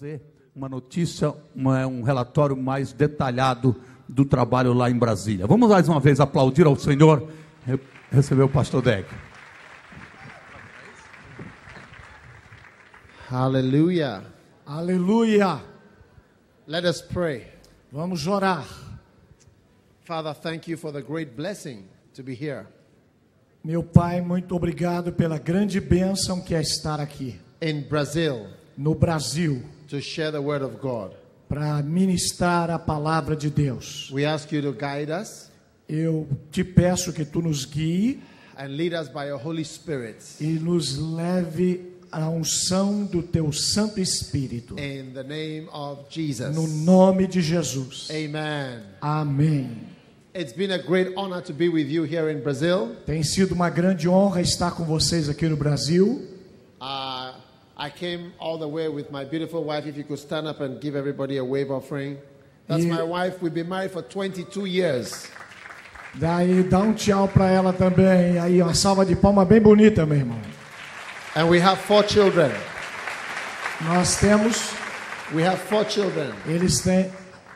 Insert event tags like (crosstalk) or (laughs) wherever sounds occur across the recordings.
trazer uma notícia, uma, um relatório mais detalhado do trabalho lá em Brasília. Vamos mais uma vez aplaudir ao Senhor, re- receber o pastor Deg. Hallelujah. Aleluia! Let us pray. Vamos orar. Father, thank you for the great blessing to be here Meu Pai, muito obrigado pela grande bênção que é estar aqui in Brazil no Brasil to share the word of God. para ministrar a palavra de Deus. We ask you to guide us Eu te peço que tu nos guie and lead us by your Holy Spirit e nos leve à unção do teu Santo Espírito. in the name of Jesus. No nome de Jesus. Amen. Amém. It's been a great honor to be with you here in Brazil. Tem sido uma grande honra estar com vocês aqui no Brasil. Uh, I came all the way with my beautiful wife. If you could stand up and give everybody a wave offering. That's my wife. We've been married for 22 years. Daí dá um tchau para ela também. Aí uma salva de palma bem bonita, meu irmão. And we have four children. Nós temos, We have four children, eles têm,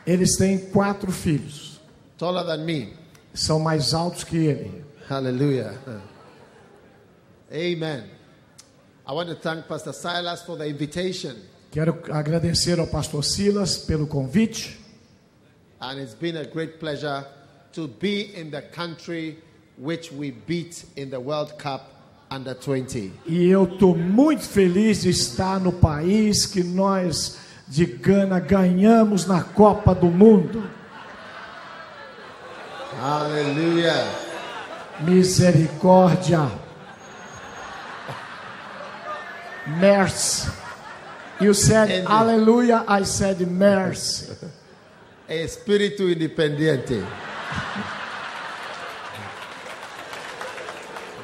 eles têm quatro filhos. taller than me. São mais altos que ele. Hallelujah. Amen. I want to thank Pastor Silas for the invitation. Quero agradecer ao pastor Silas pelo convite. And it's been a great pleasure to be in the country which we beat in the World Cup under 20. E eu estou muito feliz de estar no país que nós de Gana ganhamos na Copa do Mundo. Hallelujah. Misericórdia. Mercy. You said hallelujah, I said mercy. Espíritu independiente.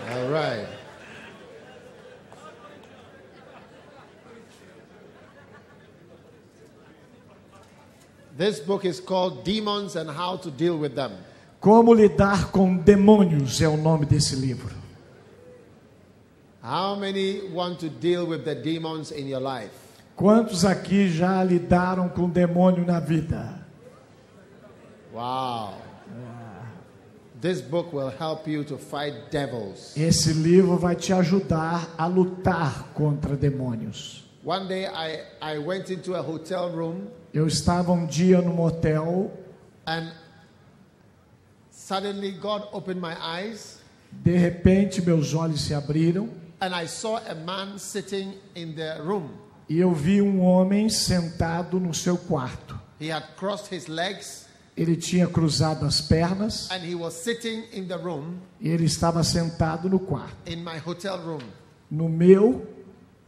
All right. This book is called Demons and How to Deal with Them. Como lidar com demônios é o nome desse livro. How many want to deal with the demons in your life? Quantos aqui já lidaram com demônio na vida? Wow. This book will help you to fight devils. Esse livro vai te ajudar a lutar contra demônios. One day I, I went into a hotel room Eu estava um dia no motel, and suddenly God opened my eyes de repente meus olhos se abriram and I saw a man sitting in the room. e eu vi um homem sentado no seu quarto. He had crossed his legs Ele tinha cruzado as pernas and he was sitting in the room, e ele estava sentado no quarto, in my hotel room. no meu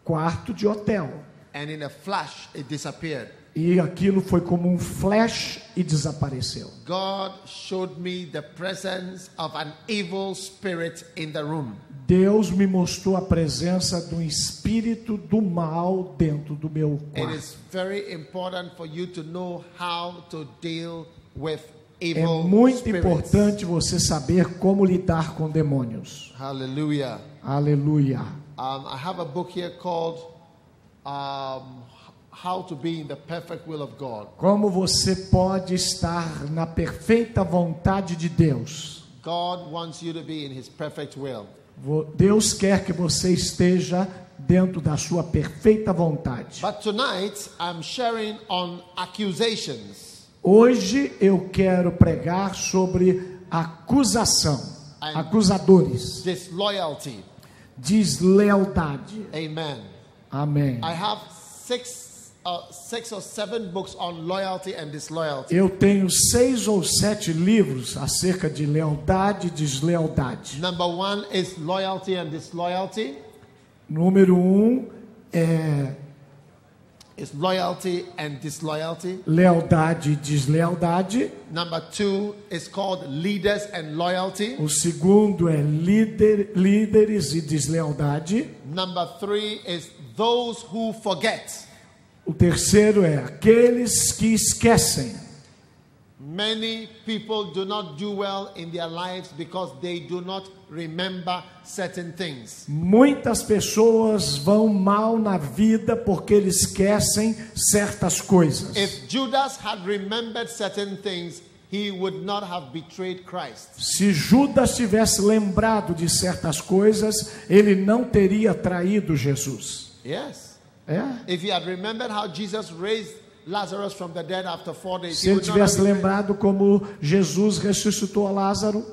quarto de hotel. And in a flash, it disappeared. E aquilo foi como um flash e desapareceu. God showed me the presence of an evil spirit in the room. Deus me mostrou a presença do espírito do mal dentro do meu with É muito importante você saber como lidar com demônios. Hallelujah. Aleluia. Um, I have a book here called um, How to Be in the Perfect Will of God. Como você pode estar na perfeita vontade de Deus? God wants you to be in His perfect will. Deus quer que você esteja dentro da sua perfeita vontade. But tonight, I'm sharing on accusations. Hoje eu quero pregar sobre acusação, acusadores, disloyalty. deslealdade. Amen. Amém. I have six, uh, six or seven books on loyalty and disloyalty. Eu tenho seis ou sete livros acerca de lealdade e deslealdade. Number one is loyalty and disloyalty. Número um é Is loyalty and disloyalty. lealdade e deslealdade. Number two is called leaders and loyalty. O segundo é líder, líderes e deslealdade. Number three is those who forget. O terceiro é aqueles que esquecem. Many people do not do well in their lives because they do not remember certain things. Muitas pessoas vão mal na vida porque eles esquecem certas coisas. If Judas had remembered certain things, he would not have betrayed Christ. Se Judas tivesse lembrado de certas coisas, ele não teria traído Jesus. Yes. If he had remembered how Jesus raised Lazarus from the dead after four days, Se ele tivesse lembrado como Jesus ressuscitou a Lázaro,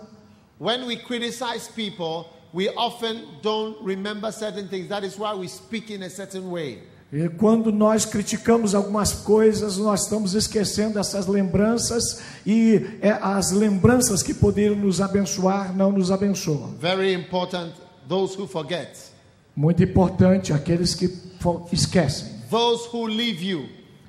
When we criticize people, we often don't remember certain things. That is why we speak in a certain way. E quando nós criticamos algumas coisas, nós estamos esquecendo essas lembranças e é, as lembranças que poderiam nos abençoar não nos abençoam. Very important, those who forget. Muito importante, aqueles que esquecem, Those who leave you.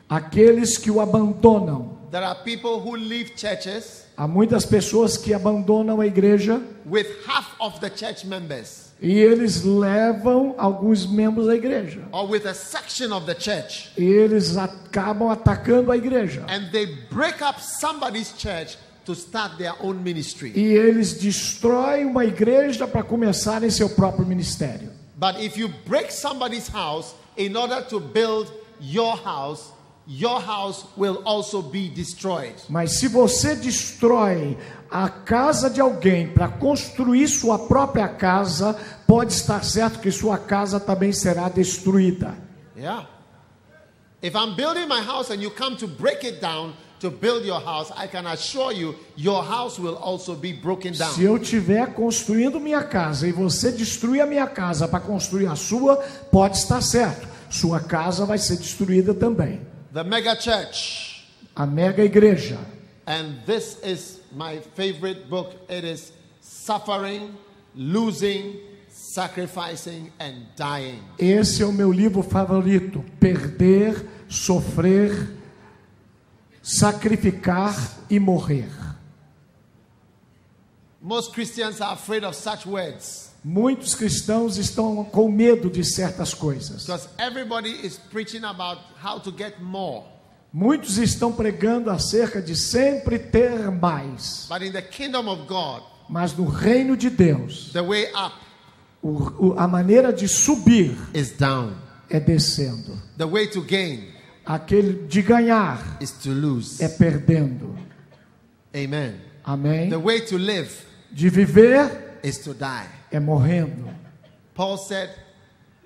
aqueles que o abandonam. There are people who leave churches Há muitas pessoas que abandonam a igreja with half of the church members e eles levam alguns membros da igreja. or with a section of the church E eles acabam atacando a igreja. and they break up somebody's church to start their own ministry. E eles destroem uma igreja para começarem seu próprio ministério. But if you break somebody's house in order to build your house, your house will also be destroyed. Mas se você destrói a casa de alguém para construir sua própria casa, pode estar certo que sua casa também será destruída. Yeah. If I'm building my house and you come to break it down to build your house, I can assure you your house will also be broken down. Se eu estiver construindo minha casa e você destruir a minha casa para construir a sua, pode estar certo. Sua casa vai ser destruída também. The mega church. A mega igreja. And this is my favorite book. It is Suffering, Losing, Sacrificing, and Dying. Esse é o meu livro favorito: Perder, Sofrer, Sacrificar e Morrer. Most Christians are afraid of such words Muitos cristãos estão com medo de certas coisas. Muitos estão pregando acerca de sempre ter mais. But in the kingdom of God, Mas no reino de Deus, o- o- a maneira de subir é descendo. the way to gain Aquele de ganhar is to lose. é perdendo. Amen. Amém? The way to live De viver is to die. é morrendo. Paul said,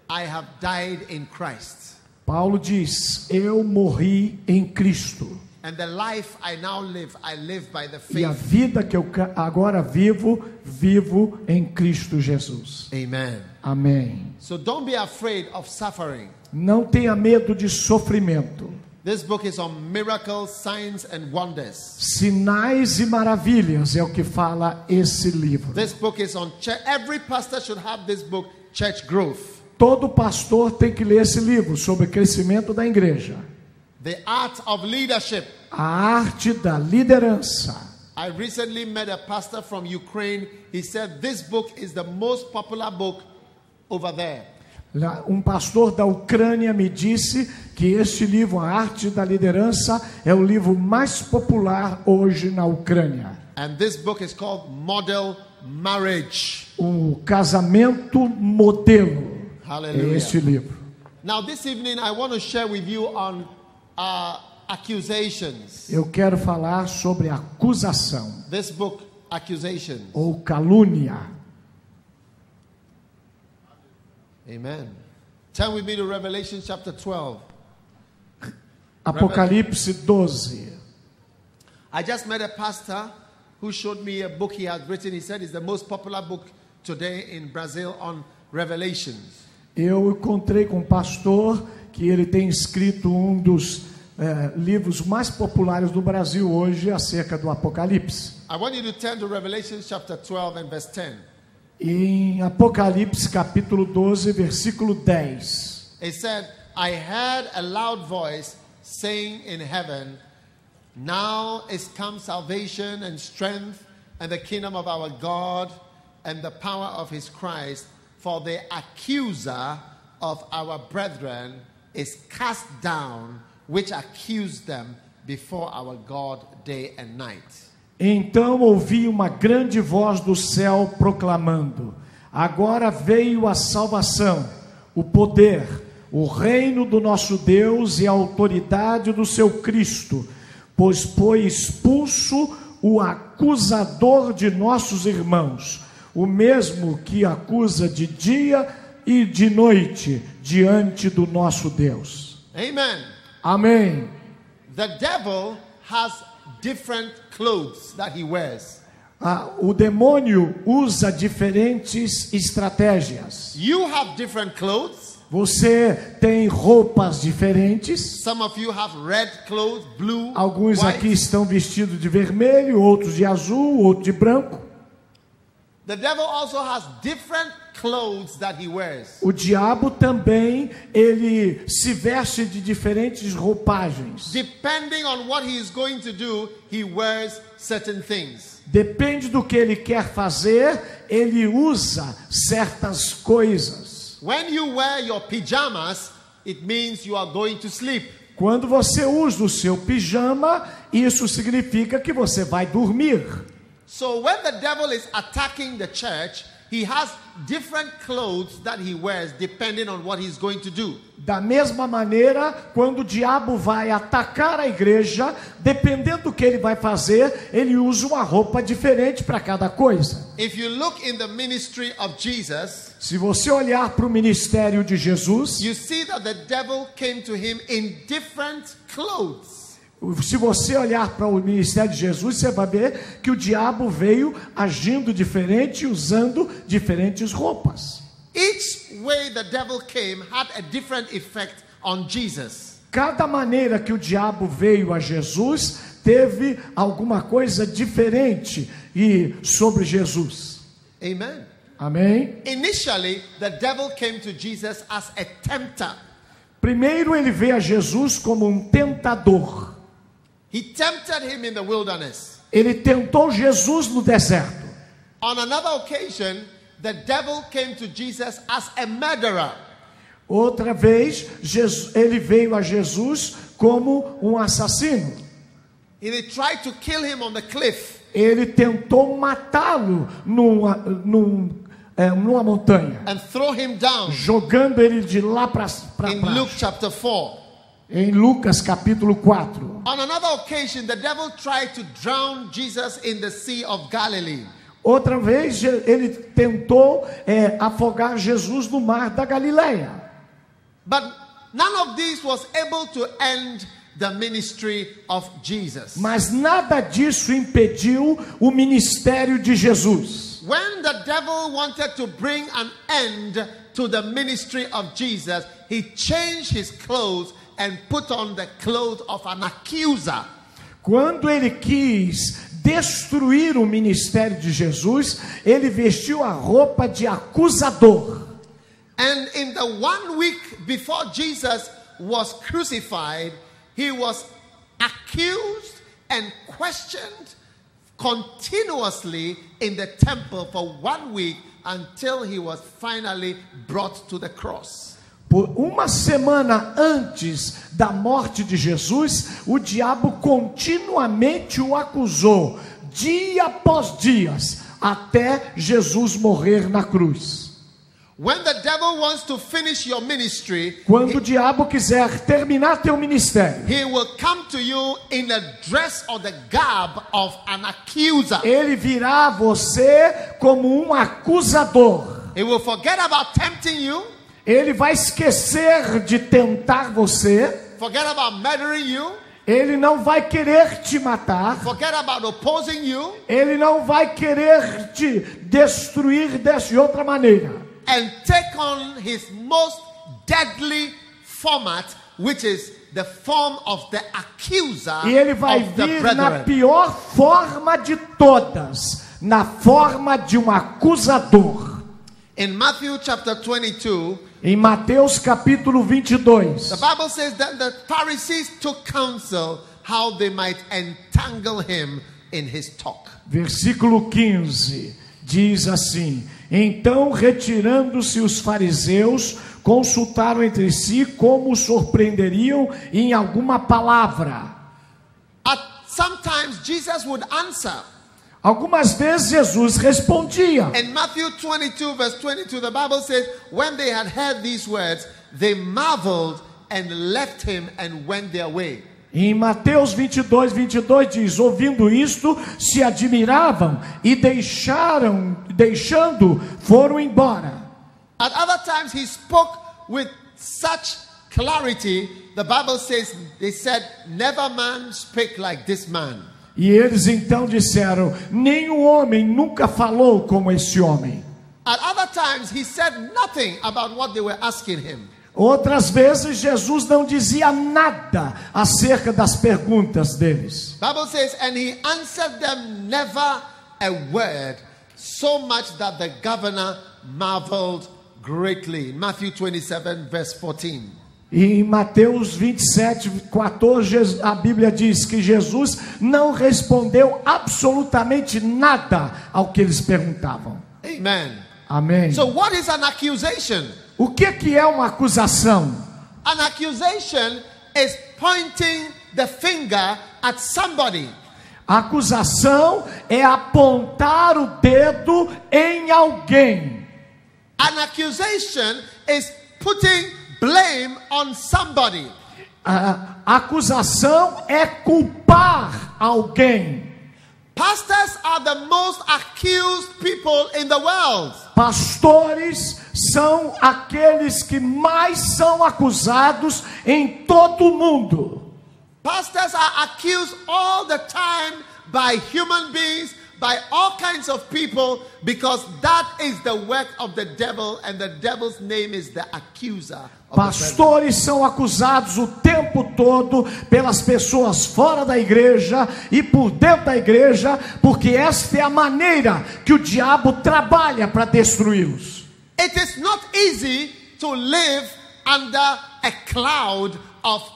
I have died in Christ, Paulo diz: Eu morri em Cristo. and the life I now live, I live by the E a faith. vida que eu agora vivo, vivo em Cristo Jesus. Amen. Amém. So don't be afraid of suffering. Não tenha medo de sofrimento. This book is on miracles, signs, and wonders. Sinais e maravilhas é o que fala esse livro. This book is on. Every pastor should have this book, Church Growth. Todo pastor tem que ler esse livro sobre crescimento da igreja. The Art of Leadership. A arte da liderança. I recently met a pastor from Ukraine. He said this book is the most popular book over there. Um pastor da Ucrânia me disse que este livro, A Arte da Liderança, é o livro mais popular hoje na Ucrânia. And this book is called Model Marriage. O casamento modelo é Hallelujah. este livro. Now, this evening, I want to share with you on uh, accusations. Eu quero falar sobre acusação This book, Accusations. ou calúnia. Amen. Turn with me to Revelation chapter 12. (laughs) Apocalipse 12. I just met a pastor who showed me a book he had written. He said it's the most popular book today in Brazil on Revelations. Eu encontrei com um pastor que ele tem escrito um dos eh, livros mais populares do Brasil hoje acerca do Apocalipse. I want you to turn to Revelation chapter 12 and verse 10. Em Apocalipse capítulo 12, versículo 10. It said, I heard a loud voice saying in heaven, Now is come salvation and strength and the kingdom of our God and the power of his Christ, for the accuser of our brethren is cast down, which accused them before our God day and night. Então ouvi uma grande voz do céu proclamando: Agora veio a salvação, o poder, o reino do nosso Deus e a autoridade do seu Cristo, pois foi expulso o acusador de nossos irmãos, o mesmo que acusa de dia e de noite diante do nosso Deus. Amen. Amém. The devil has different clothes that he wears. Ah, o demônio usa diferentes estratégias. You have different clothes. Você tem roupas diferentes. Some of you have red clothes, blue, Alguns white. aqui estão vestidos de vermelho, outros de azul, outros de branco. The devil also has different clothes that he wears. O diabo também ele se veste de diferentes roupagens. Depending on what he is going to do, he wears certain things. Depende do que ele quer fazer, ele usa certas coisas. When you wear your pajamas, it means you are going to sleep. Quando você usa o seu pijama, isso significa que você vai dormir. So when the devil is attacking the church, he has different clothes that he wears depending on what he's going to do. Da mesma maneira, quando o diabo vai atacar a igreja, dependendo do que ele vai fazer, ele usa uma roupa diferente para cada coisa. If you look in the ministry of Jesus, Se você olhar para o ministério de Jesus, you see that the devil came to him in different clothes. Se você olhar para o ministério de Jesus, você vai ver que o diabo veio agindo diferente, usando diferentes roupas. Each way the devil came had a different effect on Jesus. Cada maneira que o diabo veio a Jesus teve alguma coisa diferente e sobre Jesus. Amen. Amém? Initially, the devil came to Jesus as a tempter. Primeiro ele veio a Jesus como um tentador. He tempted him in the wilderness. Ele tentou Jesus no deserto. On another occasion, the devil came to Jesus as a murderer. Outra vez, Jesus- ele veio a Jesus como um assassino. He tried to kill him on the cliff. Ele tentou matá-lo numa, num, é, numa montanha, and throw him down jogando ele de lá para in Luke baixo. chapter 4. Em Lucas capítulo 4. On another occasion, the devil tried to drown Jesus in the Sea of Galilee. Outra vez ele tentou é, afogar Jesus no mar da Galileia. But none of these was able to end the ministry of Jesus. Mas nada disso impediu o ministério de Jesus. When the devil wanted to bring an end to the ministry of Jesus, he changed his clothes and put on the clothes of an accuser. Quando ele quis destruir o ministério de Jesus, ele vestiu a roupa de acusador. And in the one week before Jesus was crucified, he was accused and questioned continuously in the temple for one week until he was finally brought to the cross. Por uma semana antes da morte de Jesus, o diabo continuamente o acusou, dia após dias, até Jesus morrer na cruz. When the devil wants to finish your ministry, Quando o diabo quiser terminar teu ministério, he will come to you in the dress or the garb of an accuser. ele virá a você como um acusador. He will forget about tempting you, Ele vai esquecer de tentar você, forget about murdering you, ele não vai querer te matar, forget about opposing you, ele não vai querer te destruir de outra maneira. and take on his most deadly format, which is the form of the accuser E ele vai vir na pior forma de todas, na forma de um acusador. In Matthew chapter 22, Em Mateus capítulo 22, the Bible says that the Pharisees took counsel how they might entangle him in his talk. versículo 15, diz assim: Então, retirando-se os fariseus, consultaram entre si como o surpreenderiam em alguma palavra. sometimes Jesus would answer. Algumas vezes Jesus respondia. In Matthew 22, verse 22, the Bible says, When they had heard these words, they marveled and left him and went their way. Em Mateus 22, 22 diz: Ouvindo isto, se admiravam e deixaram, deixando, foram embora. At other times, he spoke with such clarity, the Bible says, they said, Never man spake like this man. E eles então disseram: Nenhum homem nunca falou como esse homem. At other times, he said nothing about what they were asking him. Outras vezes Jesus não dizia nada acerca das perguntas deles. Bible says, and he answered them never a word, so much that the governor marveled greatly. Matthew 27, verse 14. E em Mateus 27, 14, a Bíblia diz que Jesus não respondeu absolutamente nada ao que eles perguntavam. Amen. Amém. So, what is an accusation? O que, que é uma acusação? An accusation is pointing the finger at somebody. A acusação é apontar o dedo em alguém. An accusation is putting blame on somebody. A acusação é culpar alguém. Pastors are the most accused people in the world. Pastores são aqueles que mais são acusados em todo o mundo. Pastors are accused all the time by human beings, by all kinds of people, because that is the work of the devil, and the devil's name is the accuser. Pastores são acusados o tempo todo pelas pessoas fora da igreja e por dentro da igreja, porque esta é a maneira que o diabo trabalha para destruí-los. It is not easy to live under a cloud of.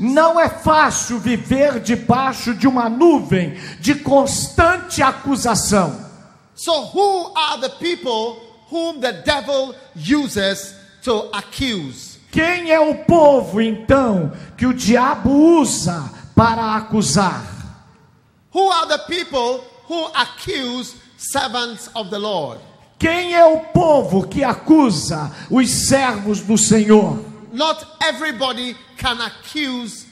Não é fácil viver debaixo de uma nuvem de constante acusação. So, who are the people whom the devil uses to accuse? Quem é o povo então que o diabo usa para acusar? Who are the people who accuse servants of the Lord? Quem é o povo que acusa os servos do Senhor? Not everybody can accuse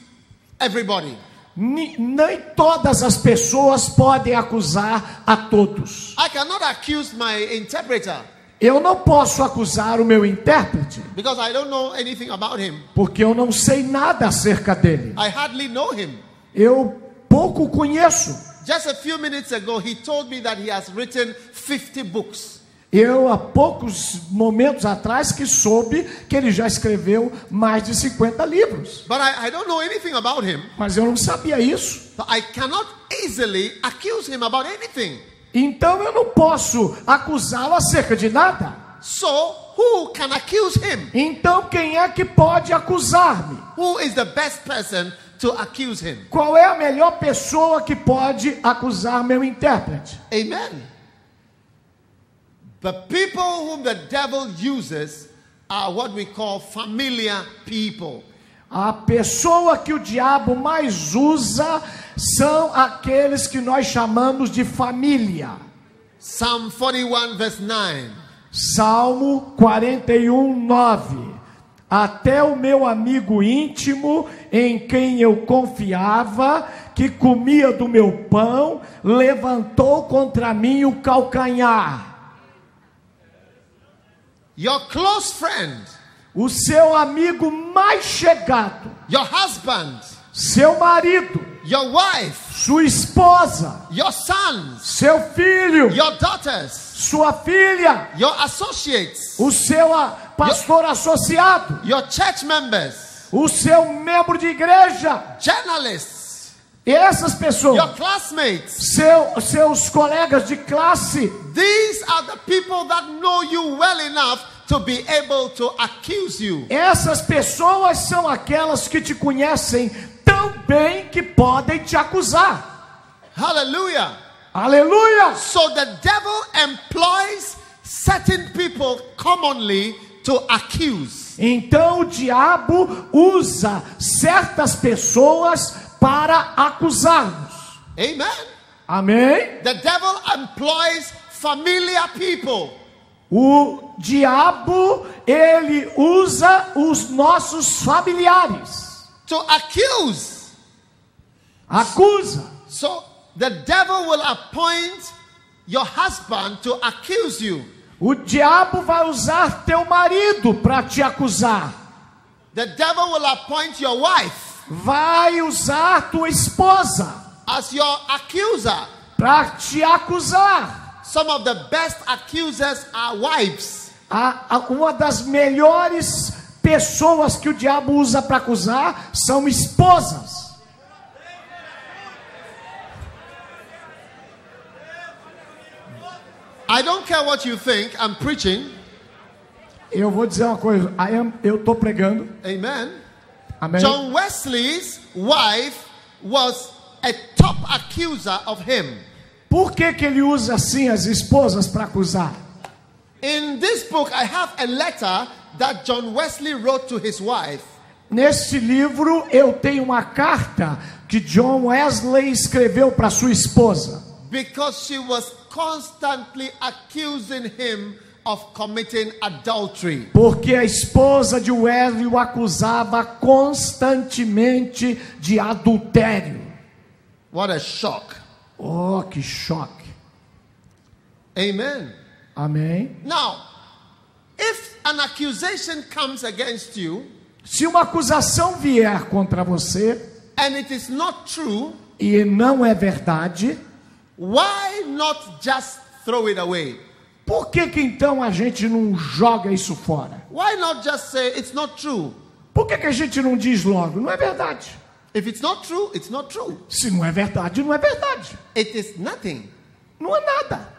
everybody. Nem todas as pessoas podem acusar a todos. I cannot accuse my interpreter Eu não posso acusar o meu intérprete, because I don't know anything about him. porque eu não sei nada acerca dele. I hardly know him. Eu pouco conheço. Just a few minutes ago, he told me that he has written 50 books. Eu, há poucos momentos atrás, que soube que ele já escreveu mais de 50 livros. But I, I don't know anything about him. Mas eu não sabia isso. So I cannot easily accuse him about anything. Então eu não posso acusá-lo acerca de nada. So, who can accuse him? Então quem é que pode acusar-me? Who is the best person to accuse him? Qual é a melhor pessoa que pode acusar meu intérprete? Amen. The people whom the devil uses are what we call familiar people. A pessoa que o diabo mais usa são aqueles que nós chamamos de família. Psalm 41, verse 9. Salmo 41, 9. Até o meu amigo íntimo, em quem eu confiava, que comia do meu pão, levantou contra mim o calcanhar. Your close friend, O seu amigo mais chegado, your husband, seu marido, your wife, sua esposa, your sons, seu filho, your daughters, sua filha, your associates, o seu ah, pastor associado, your church members, o seu membro de igreja, journalists, e essas pessoas, your classmates. seu, seus colegas de classe, These are the people that know you well enough to be able to accuse you. essas pessoas são aquelas que te conhecem tão bem que podem te acusar. Hallelujah. Aleluia! So the devil employs certain people commonly to accuse. Então o diabo usa certas pessoas para acusar-nos. Amen. Amém? The devil employs familiar people. O diabo, ele usa os nossos familiares. to accuse. Acusa. So the devil will appoint your husband to accuse you. O diabo vai usar teu marido para te acusar. The devil will appoint your wife Vai usar tua esposa as your accuser. para te acusar. Some of the best accusers are wives. A- a- uma das melhores pessoas que o diabo usa para acusar são esposas. I don't care what you think, I'm preaching. Eu vou dizer uma coisa, I am- eu estou pregando. Amen. Amém? John Wesley's wife was a top accuser of him. Por que, que ele usa assim as esposas para acusar? In this book, I have a letter that John Wesley wrote to his wife. Neste livro eu tenho uma carta que John Wesley escreveu para sua esposa, because she was constantly accusing him of committing adultery. porque a esposa de Wesley o acusava constantemente de adultério. What a shock. Oh, que choque. Amen. Amém. Now, if an accusation comes against you Se uma acusação vier contra você and it is not true, e não é verdade, why not just throw it away? Por que, que então a gente não joga isso fora? Why not just say it's not true? Por que, que a gente não diz logo? Não é verdade. If it's not true, it's not true. Se não é verdade, não é verdade. It is nothing. Não é nada.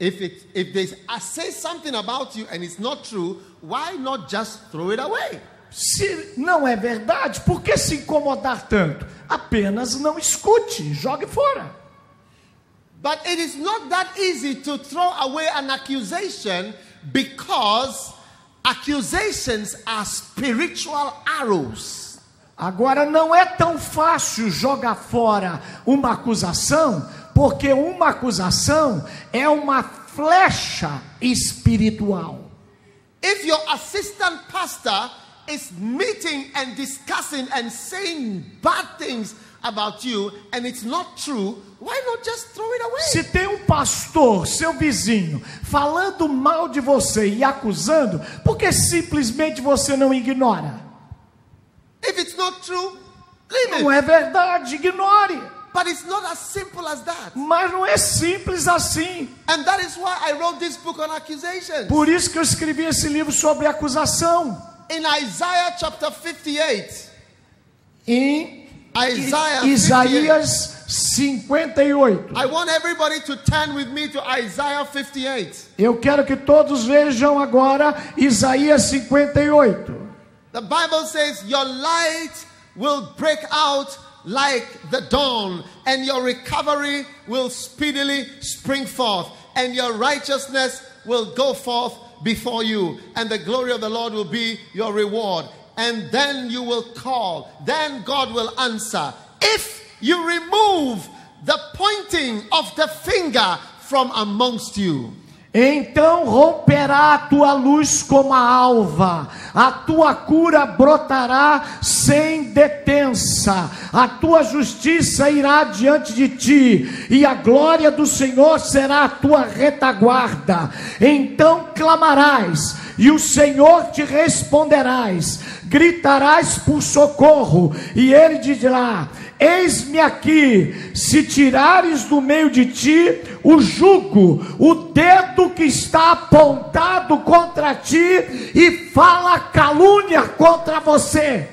If it if they say something about you and it's not true, why not just throw it away? Se não é verdade, por que se incomodar tanto? Apenas não escute, jogue fora. But it is not that easy to throw away an accusation because accusations are spiritual arrows. Agora não é tão fácil jogar fora uma acusação, porque uma acusação é uma flecha espiritual. If your assistant pastor is meeting and discussing and saying bad things about you and it's not true, why not just throw it away? Se tem um pastor, seu vizinho, falando mal de você e acusando, por que simplesmente você não ignora? If it's not true, leave Não it. é verdade, ignore. But it's not as simple as that. Mas não é simples assim. And that is why I wrote this book on accusations. Por isso que eu escrevi esse livro sobre acusação. In Isaiah chapter 58, Em Isaiah 58. Isaías 58. I want everybody to turn with me to Isaiah 58. Eu quero que todos vejam agora Isaías 58. The Bible says, Your light will break out like the dawn, and your recovery will speedily spring forth, and your righteousness will go forth before you, and the glory of the Lord will be your reward. And then you will call, then God will answer. If you remove the pointing of the finger from amongst you. Então romperá a tua luz como a alva, a tua cura brotará sem detença, a tua justiça irá diante de ti, e a glória do Senhor será a tua retaguarda. Então clamarás, e o Senhor te responderás, gritarás por socorro, e ele dirá: Eis-me aqui, se tirares do meio de ti o jugo, o dedo que está apontado contra ti e fala calúnia contra você.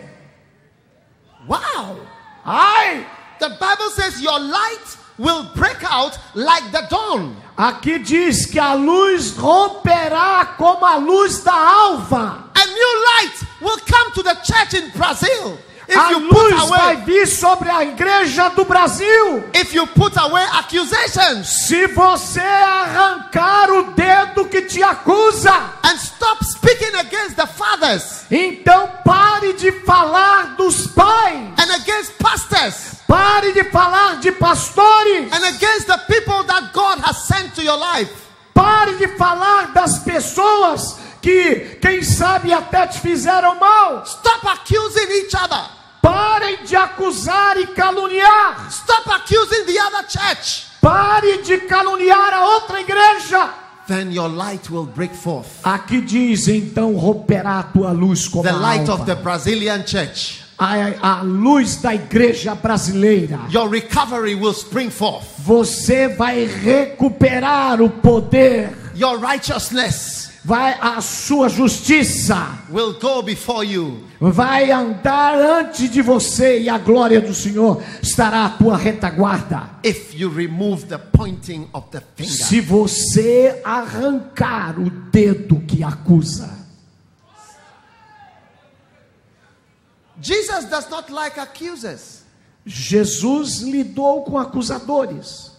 Wow! Ai! The Bible says your light will break out like the dawn. Aqui diz que a luz romperá como a luz da alva. A new light will come to the church in Brazil. If A you put luz vai away vir sobre a igreja do Brasil. if you put away accusations Se você arrancar o dedo que te acusa and stop speaking against against the fathers Então pare de falar dos pais. and against pastors Pare de falar de pastores. and against the people that God has sent to your life. Pare de falar das pessoas que, quem sabe, até te fizeram mal. Stop accusing each other. Parem de acusar e caluniar. Stop accusing the other church. Pare de caluniar a outra igreja. Then your light will break forth. Aqui diz então romperá a tua luz como The a light alva. of the Brazilian church. a, a luz da igreja brasileira. Your recovery will spring forth. Você vai recuperar o poder, Your righteousness vai a sua justiça, will go before you. vai andar antes de você e a glória do Senhor estará à tua retaguarda. if you remove the pointing of the finger. Se você arrancar o dedo que acusa. Jesus does not like accusers Jesus lidou com acusadores.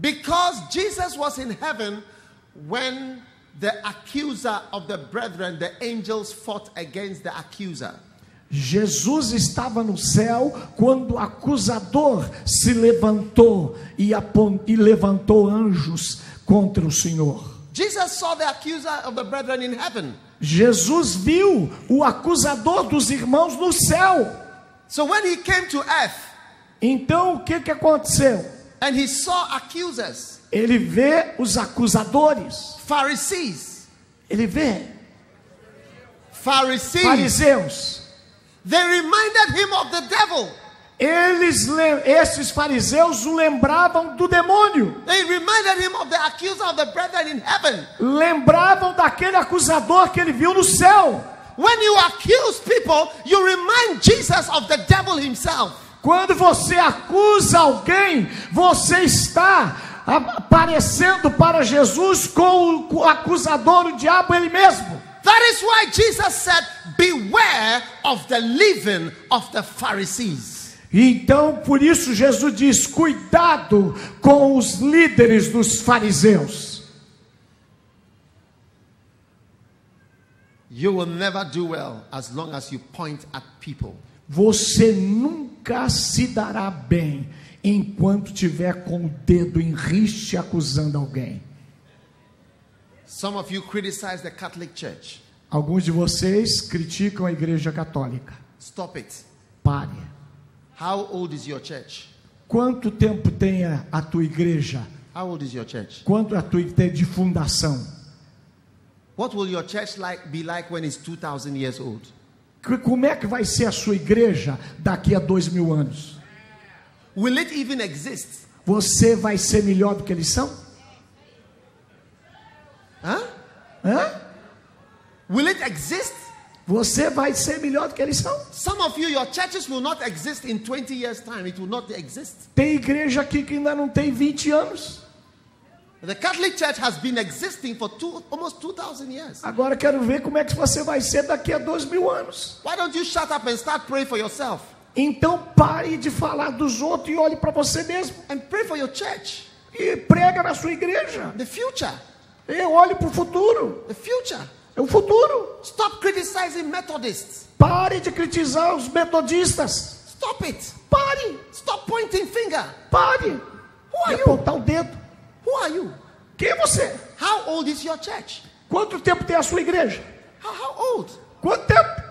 because Jesus was in heaven when the accuser of the brethren, the angels, fought against the accuser. Jesus estava no céu quando o acusador se levantou e, e levantou anjos contra o Senhor. Jesus saw the accuser of the brethren in heaven. Jesus viu o acusador dos irmãos no céu. So when he came to earth Então o que, que aconteceu? and he saw accusers, Ele vê os acusadores. Pharisees, Ele vê Pharisees, fariseus. they reminded him of the devil. Eles, le- esses fariseus o lembravam do demônio. They reminded him of the accuser of the brethren in heaven. Lembravam daquele acusador que ele viu no céu. When you accuse people, you remind Jesus of the devil himself. Quando você acusa alguém, você está aparecendo para Jesus com o acusador, o diabo, ele mesmo. That is why Jesus said, Beware of the leaven of the Pharisees. Então, por isso, Jesus diz: cuidado com os líderes dos fariseus. You will never do well as long as you point at people. Você nunca se dará bem enquanto tiver com o dedo em riste acusando alguém. Some of you criticize the Catholic Church. Alguns de vocês criticam a igreja católica. Stop it. Pare. How old is your church? Quanto tempo tem a, tua igreja? How old is your church? Quanto a tua igreja de fundação? What will your church like be like when it's 2000 years old? Como é que vai ser a sua igreja daqui a dois mil anos? Will it even exist? Você vai ser melhor do que eles são? Huh? Hã? Will it exist? Você vai ser melhor do que eles são? Some of you, your churches will not exist in 20 years' time. It will not exist. Tem igreja aqui que ainda não tem 20 anos. The Catholic Church has been existing for two, almost 2,000 years. Agora quero ver como é que você vai ser daqui a dois mil anos. Why don't you shut up and start praying for yourself Então pare de falar dos outros e olhe para você mesmo. and pray for your church? E prega na sua igreja. The future. Eu olho para o futuro. The future. É o futuro. Stop criticizing Methodists. Pare de criticar os metodistas. Stop it. Pare. Stop pointing finger. Pare. Who are you? apontar o dedo. Who are you? Quem é você? How old is your church? Quanto tempo tem a sua igreja? How, how old? Quanto tempo?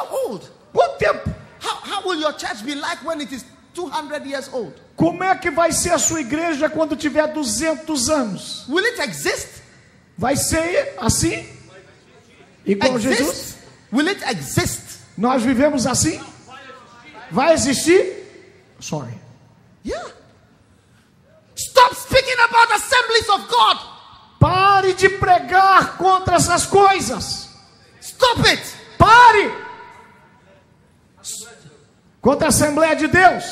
How old? Quanto tempo? How, how will your church be like when it is 200 years old? Como é que vai ser a sua igreja quando tiver 200 anos? Will it exist? Vai ser assim? Igual Jesus? Exist? Will it exist? Nós vivemos assim? Vai existir? Sorry. Yeah. Stop speaking about assemblies of God. Pare de pregar contra essas coisas. Stop it. Pare! Contra a Assembleia de Deus.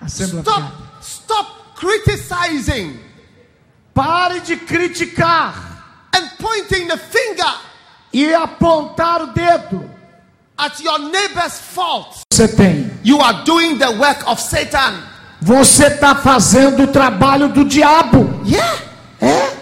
Assembleia Stop. Stop criticizing Pare de criticar and pointing the finger e apontar o dedo. at your neighbor's fault. Você tem. You are doing the work of Satan. Você está fazendo o trabalho do diabo. Yeah. É.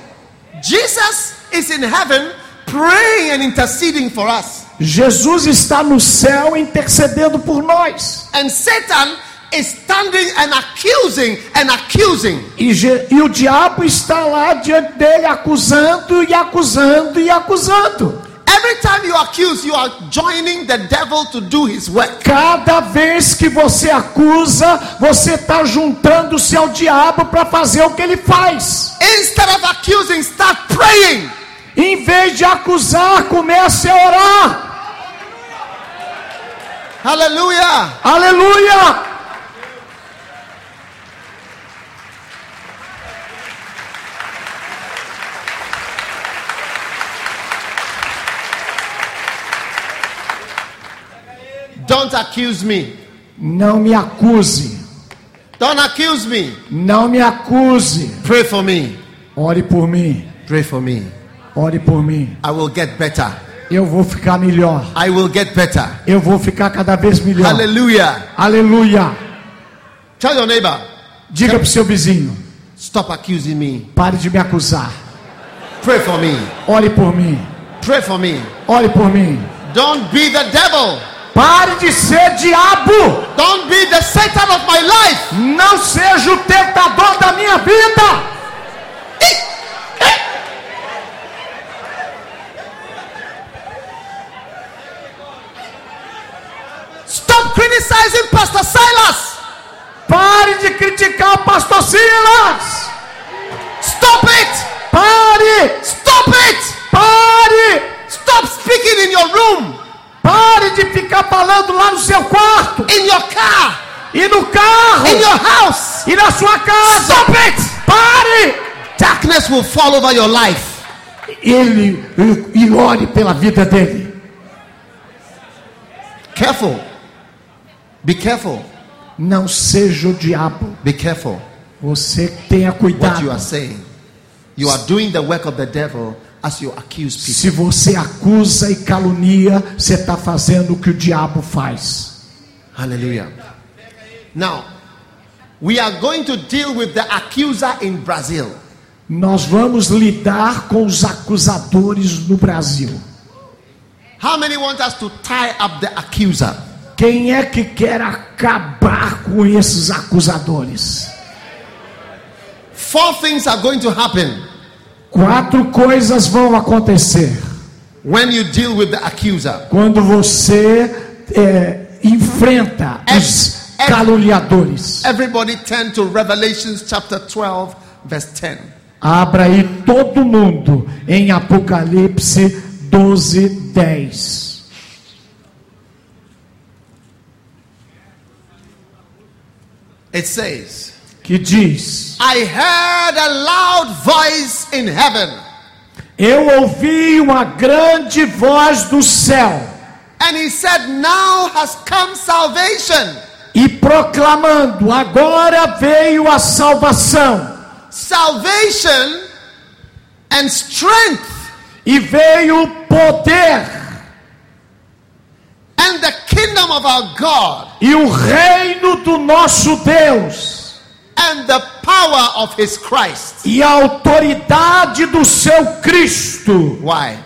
Jesus is in heaven praying and interceding for us. Jesus está no céu intercedendo por nós. And Satan is standing and accusing and accusing. E, e o diabo está lá diante dele acusando e acusando e acusando. Every time you accuse, you are joining the devil to do his work. Cada vez que você acusa, você está juntando-se ao diabo para fazer o que ele faz. Instead of accusing, start praying. Em vez de acusar, comece a orar. Hallelujah. Hallelujah. Don't accuse me. Não me acuse. Don't accuse me. Não me acuse. Pray for me. Ore por mim. Pray for me. Ore por mim. I will get better. Eu vou ficar melhor. I will get better. Eu vou ficar cada vez melhor. Hallelujah. Aleluia. Tell your neighbor, Diga para o seu vizinho: stop accusing me. pare de me acusar. Pray for me. Ore por mim. Pray for me. Ore por mim. Don't be the devil. Pare de ser diabo. Don't be the Satan of my life. Não seja o tentador da minha vida. Stop criticizing Pastor Silas. Pare de criticar o pastor Silas. Stop it. Pare. Stop it. Pare. Stop speaking in your room, Pare de ficar falando lá no seu quarto in your car, e no carro in your house. e na sua casa. Stop it. Pare. Darkness will fall over your life. Ele e ore pela vida dele. Careful. Be careful. Não seja o diabo. Be careful Você tenha what you cuidado. are saying. You are doing the work of the devil as you accuse people. Se você acusa e calunia, você está fazendo o que o diabo faz. Hallelujah. Now, we are going to deal with the accuser in Brazil. Nós vamos lidar com os acusadores no Brasil. How many want us to tie up the accuser? Quem é que quer acabar com esses acusadores? Four things are going to happen Quatro coisas vão acontecer when you deal with the accuser. quando você é, enfrenta os É- é- caluniadores. Everybody turn to Revelations chapter 12, verse 10. Abra aí todo mundo em Apocalipse 12, 10. It says, Que diz: I heard a loud voice in heaven, Eu ouvi uma grande voz do céu and he said, Now has come salvation, e proclamando: Agora veio a salvação. Salvation and strength. E veio o poder and the kingdom of our God e o reino do nosso Deus and the power of his Christ. e a autoridade do seu Cristo. Why?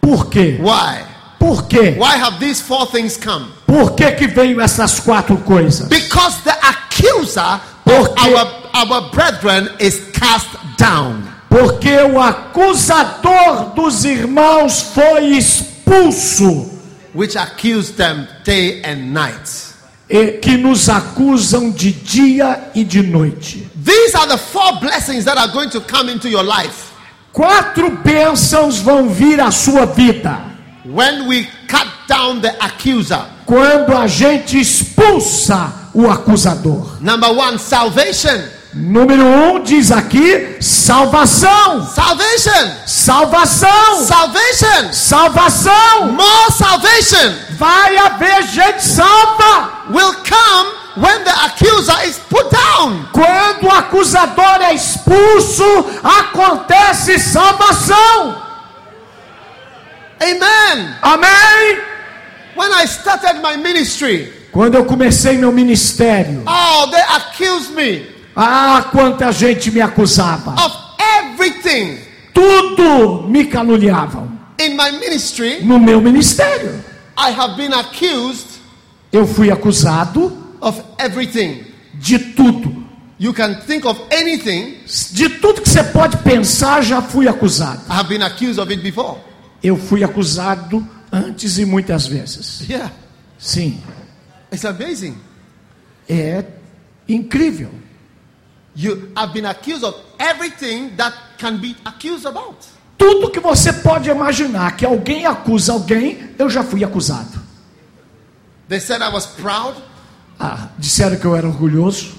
Por quê? Why? Por quê? Why have these four things come? Por que, que veio essas quatro coisas? Because the accuser of Porque- our, our brethren is cast down. Porque o acusador dos irmãos foi expulso, which accuse them day and night. e que nos acusam de dia e de noite. These are the four blessings that are going to come into your life Quatro bênçãos vão vir à sua vida when we cut down the accuser. quando a gente expulsa o acusador. Number one, salvation. Número um diz aqui: salvação, Salvation. salvação, Salvation. salvação. More salvation Vai haver gente salva will come when the accuser is put down. quando o acusador é expulso. Acontece salvação. Amen. Amém. When I started my ministry, Quando eu comecei meu ministério, oh, they accused me ah, quanta gente me acusava. of everything Tudo me caluniavam. in my ministry. No meu ministério, I have been accused eu fui acusado of everything. de tudo. You can think of anything. De tudo que você pode pensar, já fui acusado. I have been accused of it before. Eu fui acusado antes e muitas vezes. Yeah, Sim, it's amazing. é incrível. You have been accused of everything that can be accused about. Tudo que você pode imaginar que alguém acusa alguém, eu já fui acusado. They said I was proud. Ah, disseram que eu era orgulhoso,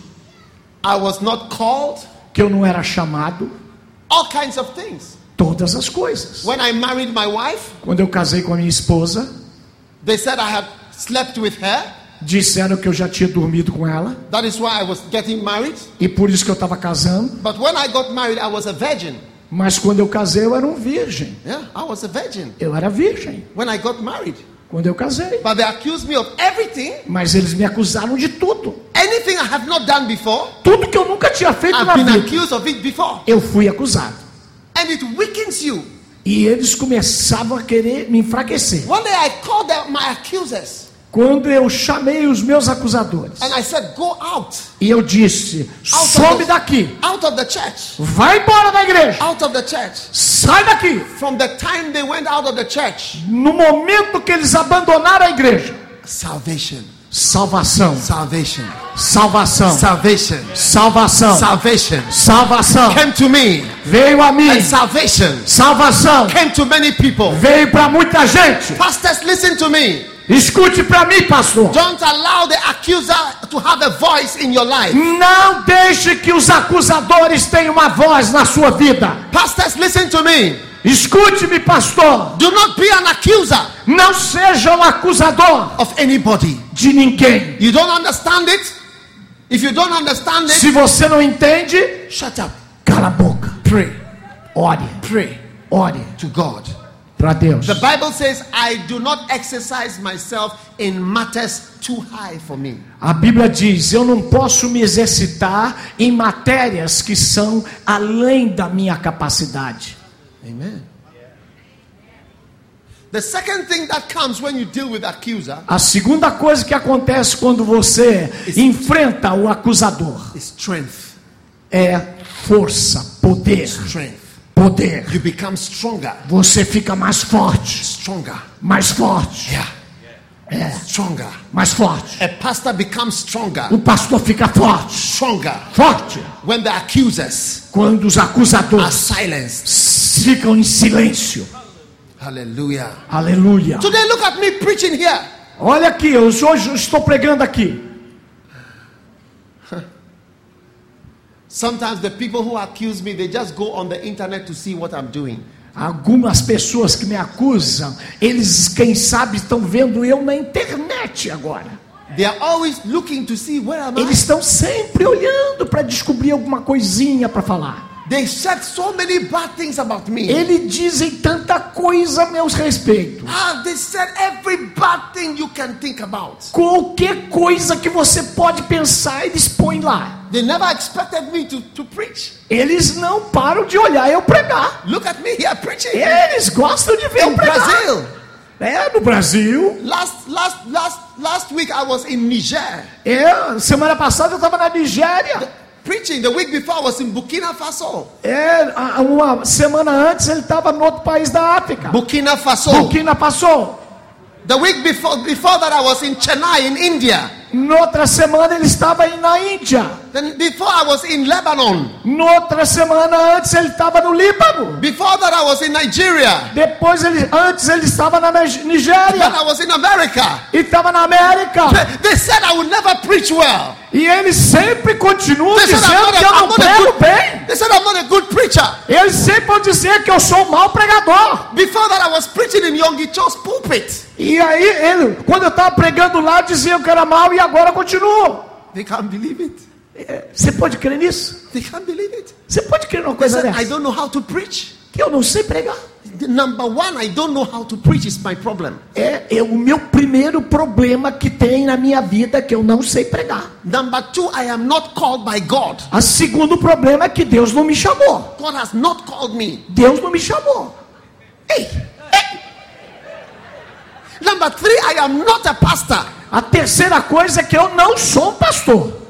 I was not called. que eu não era chamado, All kinds of things. todas as coisas. When I married my wife, Quando eu casei com a minha esposa, they said I had slept with her. Disseram que eu já tinha dormido com ela That is why I was getting married. e por isso que eu estava casando. But when I got married, I was a virgin. Mas quando eu casei, eu era um virgem. Yeah, I was a virgin Eu era virgem when I got married. quando eu casei. But they accused me of everything, Mas eles me acusaram de tudo. anything I have not done before. Tudo que eu nunca tinha feito I've na been vida. accused of it before. Eu fui acusado. And it weakens you. E eles começavam a querer me enfraquecer. One day I called out my accusers Quando eu chamei os meus acusadores. and I said, Go out. E eu disse: Out some the- daqui. Vai embora da igreja. Out of the church. Sai daqui. From the time they went out of the church, No momento que eles abandonaram a igreja. salvation, Salvação. salvation, Salvação. salvation, Salvação. salvation Salvação. came to me. Veio a mim. And salvation Salvação. came to many people. Veio para muita gente. Pastors, listen to me. Escute para mim, pastor. Don't allow the accuser to have a voice in your life. Não deixe que os acusadores tenham uma voz na sua vida. Pastors, listen to me. Escute-me, pastor. Do not be an accuser Não seja um acusador of anybody. de ninguém. You don't understand it? If you don't understand it, Se você não entende, shut up. cala a boca. Pray. Ore, Pray ore to God. para Deus. The Bible says, I do not exercise myself in matters too high for me. A Bíblia diz: eu não posso me exercitar em matérias que são além da minha capacidade. Amen. The second thing that comes when you deal with accuser A segunda coisa que acontece quando você enfrenta o acusador strength. é força, poder, Strength. poder. You become stronger. Você fica mais forte, Stronger. mais forte, Yeah. Stronger. mais forte. A pastor becomes stronger. O pastor fica forte, Stronger. forte. When the accusers Quando os are acusadores silenced. ficam em silêncio. Hallelujah. Aleluia. Today, look at me preaching here. Olha aqui, eu hoje eu estou pregando aqui. Sometimes the people who accuse me, they just go on the internet to see what I'm doing. Algumas pessoas que me acusam, eles, quem sabe, estão vendo eu na internet agora. They are always looking to see where am I. Eles estão sempre olhando para descobrir alguma coisinha para falar. They said so many bad things about me. Eles dizem tanta coisa a meu respeito. Ah, they said every bad thing you can think about. Qualquer coisa que você pode pensar, eles põem lá. They never expected me to, to preach. Eles não param de olhar eu pregar. Look at me here preaching. Eles gostam de ver eu In pregar. Brazil. É, no Brasil. Last last last last week I was in Niger É, semana passada eu estava na Nigéria. Preaching. The week before I was in Burkina Faso. É, a- uma semana antes ele estava no outro país da África. Burkina Faso. Burkina passou. The week before before that I was in Chennai in India. Noutra semana ele estava na Índia. Then before I was in Lebanon. Noutra semana antes ele estava no Líbano. Before that I was in Nigeria. Depois ele, antes ele estava na Nige- Then Nigéria I was in America. e estava na América. They, they said I would never preach well. E eles sempre continuam They dizendo a- que eu não prego good- bem. They said I'm not a good preacher. Eles sempre vão dizer que eu sou um mau pregador. Before that I was preaching in Yonggi Cho's pulpit. E aí, ele, quando eu estava pregando lá, diziam que era mal e agora continuo. They can't believe it. É, Você pode crer nisso? They can't believe it. Você pode crer numa coisa said I dessa? don't know how to preach. Que eu não sei pregar. the number one, I don't know how to preach is my problem. É, é o meu primeiro problema que tem na minha vida que eu não sei pregar. Number two, I am not called by God. O segundo problema é que Deus não me chamou. God has not called me. Deus não me chamou. Hey. Number three, I am not a pastor. A terceira coisa é que eu não sou um pastor.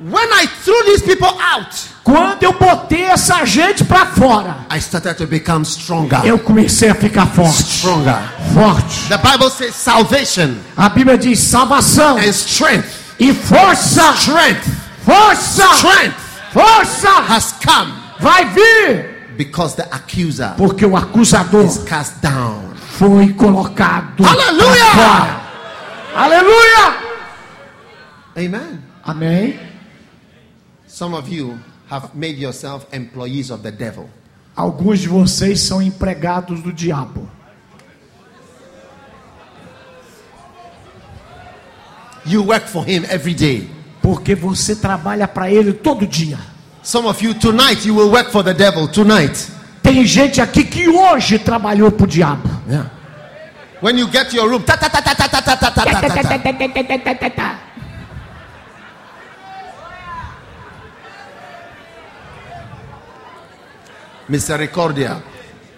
When I threw these people out, Quando eu botei essa gente para fora, I started to become stronger. eu comecei a ficar forte. Stronger. Forte. The Bible says salvation A Bíblia diz salvação and strength, e força. strength, Força. strength Força. has come Vai vir. because the accuser Porque o acusador is cast down. foi colocado Aleluia! pra fora. Aleluia! Amen. Amém. Some of you have made yourself employees of the devil. Alguns de vocês são empregados do diabo. You work for him every day. Porque você trabalha para ele todo dia. Some of you tonight you will work for the devil tonight. Tem gente aqui que hoje trabalhou para o diabo. Yeah. When you get to your room, ta ta ta ta ta ta ta ta ta ta ta ta. Misericordia.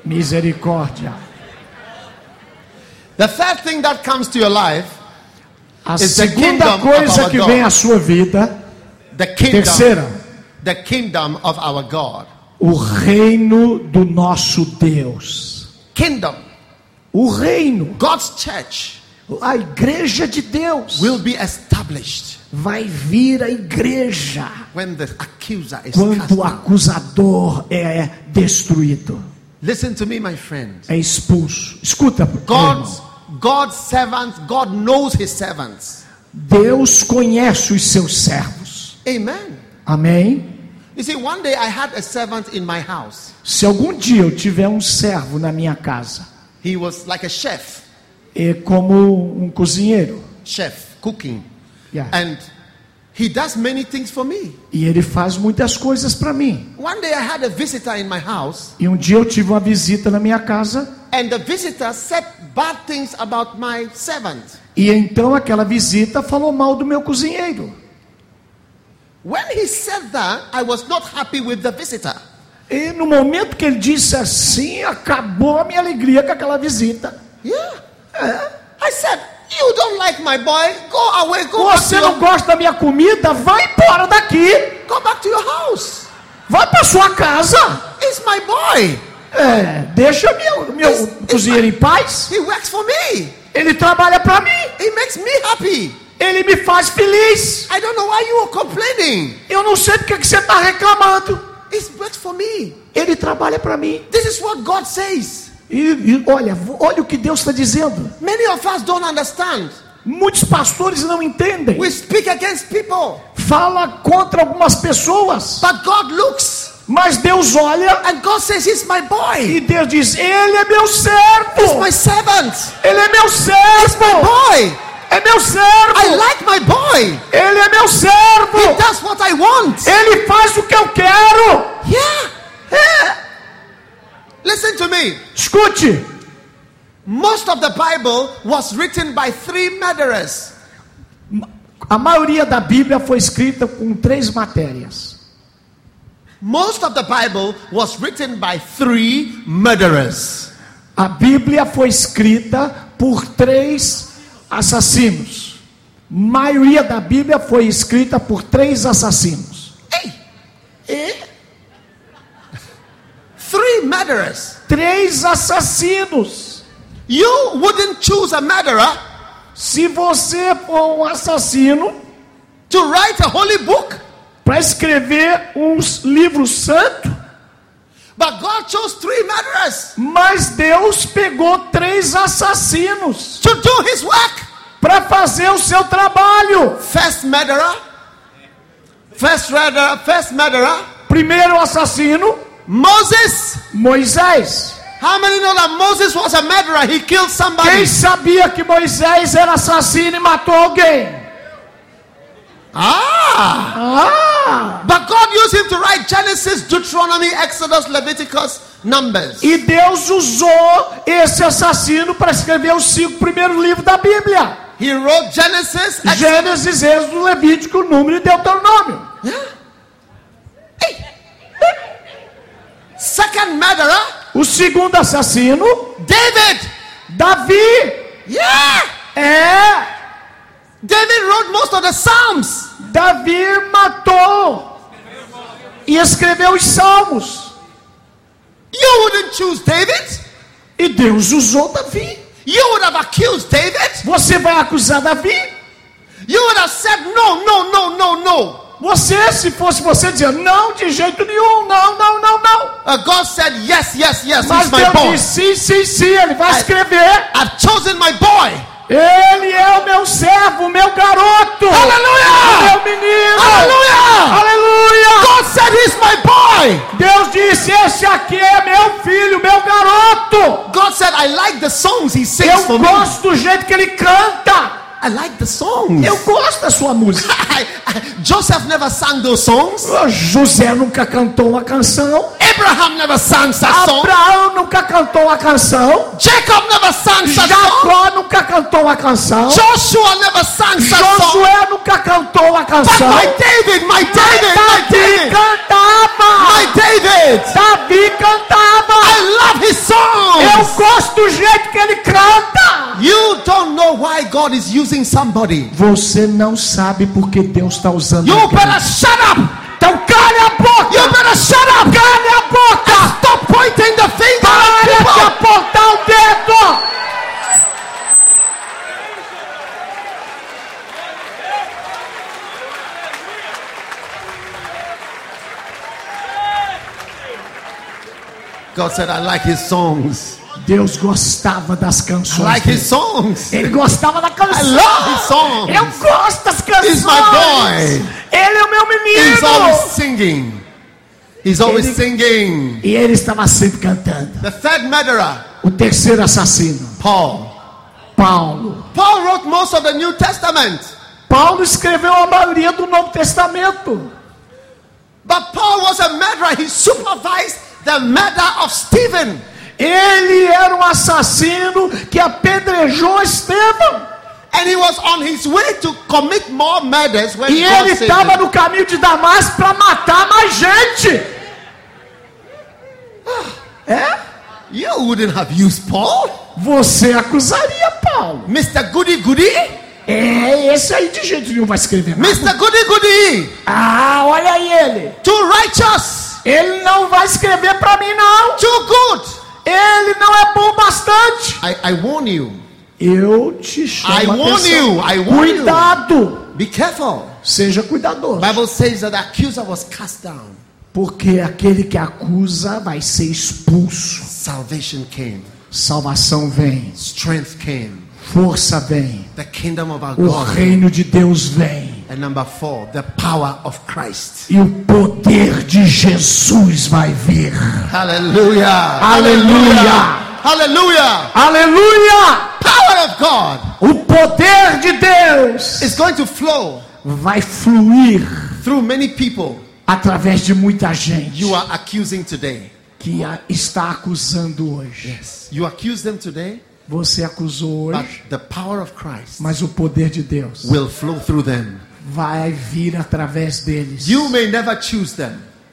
Misericórdia. The third thing that comes to your life, A It's the kingdom of coisa our que God. vem à sua vida, the kingdom, terceira, the kingdom of our God. o reino do nosso Deus. Kingdom, O reino, God's church a igreja de Deus. will be established Vai vir a igreja when the accuser is quando o acusador é destruído, Listen to me, my friend. é expulso. Escuta, God's. God's servants, God knows his servants. Deus conhece os seus servos. Amen. Amém? You see, one day I had a servant in my house. Se algum dia eu tiver um servo na minha casa, He was like a chef, é como um cozinheiro, chef cooking, Yeah. and he does many things for me. e ele faz muitas coisas para mim. One day I had a visitor in my house, E um dia eu tive uma visita na minha casa, and the visitor said bad things about my servant. e então aquela visita falou mal do meu cozinheiro. When he said that, I was not happy with the visitor. E no momento que ele disse assim, acabou a minha alegria com aquela visita. Yeah. I said, You don't like my boy? Go away. Go Você não your, gosta da minha comida? Vai embora daqui. go back to your house. Vai para sua casa. It's my boy. É, deixa meu, meu cozinheiro em paz. He works for me. Ele trabalha para mim. He makes me happy. Ele me faz feliz. I don't know why you are complaining. Eu não sei porque que você está reclamando. He works for me. Ele trabalha para mim. This is what God says. E, e olha, olha o que Deus está dizendo. Many of us don't understand. Muitos pastores não entendem. We speak against people, Fala contra algumas pessoas. but God looks Mas Deus olha and God says, He's my boy. e Deus diz: Ele é meu He's servo. my servant. Ele é meu My servo. boy. É meu I servo. like my boy. Ele é meu servo. He does what I want. Ele faz o que eu quero. Yeah. É. Listen to me. Escute. Most of the Bible was written by three murderers. A maioria da Bíblia foi escrita com três matérias. Most of the Bible was written by three murderers. A Bíblia foi escrita por três assassinos. maioria da Bíblia foi escrita por três assassinos. Hey, E three murderers. três assassinos. You wouldn't choose a murderer Se você for um assassino to write a holy book, para escrever um livro santo, but God chose three murderers mas Deus pegou três assassinos to do his work. para fazer o seu trabalho. First murderer, first murderer, first murderer, Primeiro assassino, Moses. Moisés. How many know that Moses was a murderer? He killed somebody. Quem sabia que Moisés era assassino e matou alguém? Ah, Ah! But God used him to write Genesis, Deuteronomy, Exodus, Leviticus, Numbers. E Deus usou esse assassino para escrever os cinco primeiros livros da Bíblia: He wrote Genesis, Exodus. Gênesis, Êxodo, Levítico, Número e Deuteronômio. Second murderer, O segundo assassino, David. Davi. Yeah. É, David wrote most of the Psalms. Davi matou e escreveu os salmos. You wouldn't choose David. E Deus usou Davi. You would have accused David. Você vai acusar Davi? You would have said, no, no, no, no, no. Você, se fosse você, dizia não, de jeito nenhum, não, não, não, não. Uh, God said, yes, yes, yes, Mas Deus disse sim, sim, sim, ele vai escrever. I've chosen my boy. Ele é o meu servo, meu garoto. Aleluia! Meu menino. Aleluia! Aleluia! God said he's my boy. Deus disse: Esse aqui é meu filho, meu garoto. God said, I like the songs he sings Eu for me. gosto do jeito que ele canta. I like the songs. Eu gosto da sua música. (laughs) Joseph never sang those songs. José nunca cantou uma canção. Abraham never sang such songs. Abraão nunca cantou uma canção. Jacob never sang such. Jacó nunca cantou uma canção. Joshua never sang such. Josué nunca cantou uma But canção. my David, my David, my Davi David, cantava. my David. Davi cantava. I love his Eu songs. gosto do jeito que ele canta. You don't know why God is using somebody. Você não sabe porque Deus está usando You alguém. better shut up. Então cale a boca. You better shut up. Cale a boca. Stop pointing the finger Para de apontar o dedo. God said, I like his songs. Deus gostava das I canções. like his songs. Ele gostava da canção. I love his songs. Eu gosto das canções. He's my boy. Ele é o meu He's always menino. singing. He's always Ele- singing. E ele estava sempre cantando. The third murderer, O terceiro assassino, Paul. Paulo. Paul wrote most of the New Testament. Paulo escreveu a maioria do Novo Testamento. But Paul was a murderer. He supervised the murder of Stephen. Ele era um assassino que apedrejou Estevão. And he was on his way to commit more murders when E ele estava no caminho de Damasco para matar mais gente. You wouldn't have used Paul. Você acusaria Paulo. Mr. Goody Goody. É, esse aí de jeito nenhum vai escrever nada. Mr. Goody Goody. Ah, olha aí ele. Too righteous. Ele não vai escrever para mim, não. Too good. Ele não é bom bastante. I, I warn you. Eu te chamo I a warn atenção. you, I warn Cuidado. Be careful. Seja cuidadoso. Bible says that the accuser was cast down. Porque aquele que acusa vai ser expulso. Salvation came. Salvação vem. Strength came. Força vem. The kingdom of our O God. reino de Deus vem. And number four, the power of Christ. E o poder de Jesus vai vir. Hallelujah. Aleluia. Hallelujah. Aleluia! Power of God O poder de Deus is going to flow vai fluir through many people através de muita gente you are accusing today. que está acusando hoje. You accuse them today, Você acusou hoje, the power of Christ mas o poder de Deus will flow through them. vai vir através deles. You may never choose them,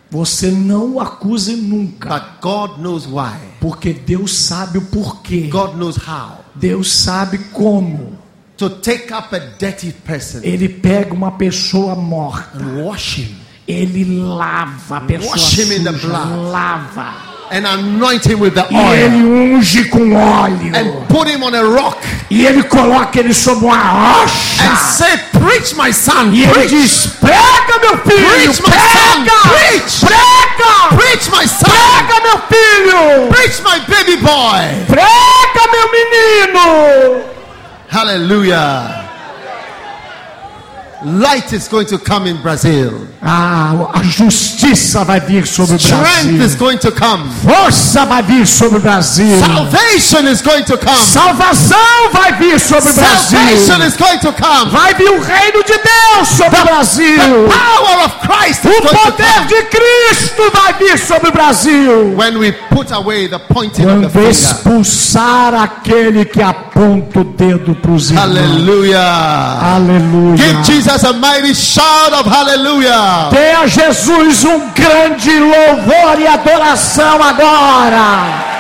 Você não o acuse nunca, but God knows why. porque Deus sabe o porquê. God knows how Deus sabe como. to take up a dirty person Ele pega uma pessoa morta, and wash him ele lava a pessoa Wash him in the suja, blood. lava. And anoint him with the E ele oil unge com óleo. and put him on a rock E ele coloca ele sobre uma and say, Preach, my son, E ele preach, diz: Prega, meu filho! Preach, my son, preach. Prega! preach, my son, Prega, meu filho! preach, my baby boy. Prega, meu menino! Hallelujah. Light is going to come in Brazil. Ah, a justiça vai vir sobre o Strength is Brasil. going to come. Força vai vir sobre o Brasil. Salvation is going to come. Salvação vai vir sobre o Salvation Brasil. is going to come. Vai vir o reino de Deus sobre o Brasil. Power of Christ is O going to poder come. de Cristo vai vir sobre o Brasil. When we put away the pointing of the Quando finger. expulsar aquele que aponta o dedo para os irmãos. Hallelujah. Aleluia. Give Jesus a mighty shout of hallelujah. Dê a Jesus um grande louvor e adoração agora.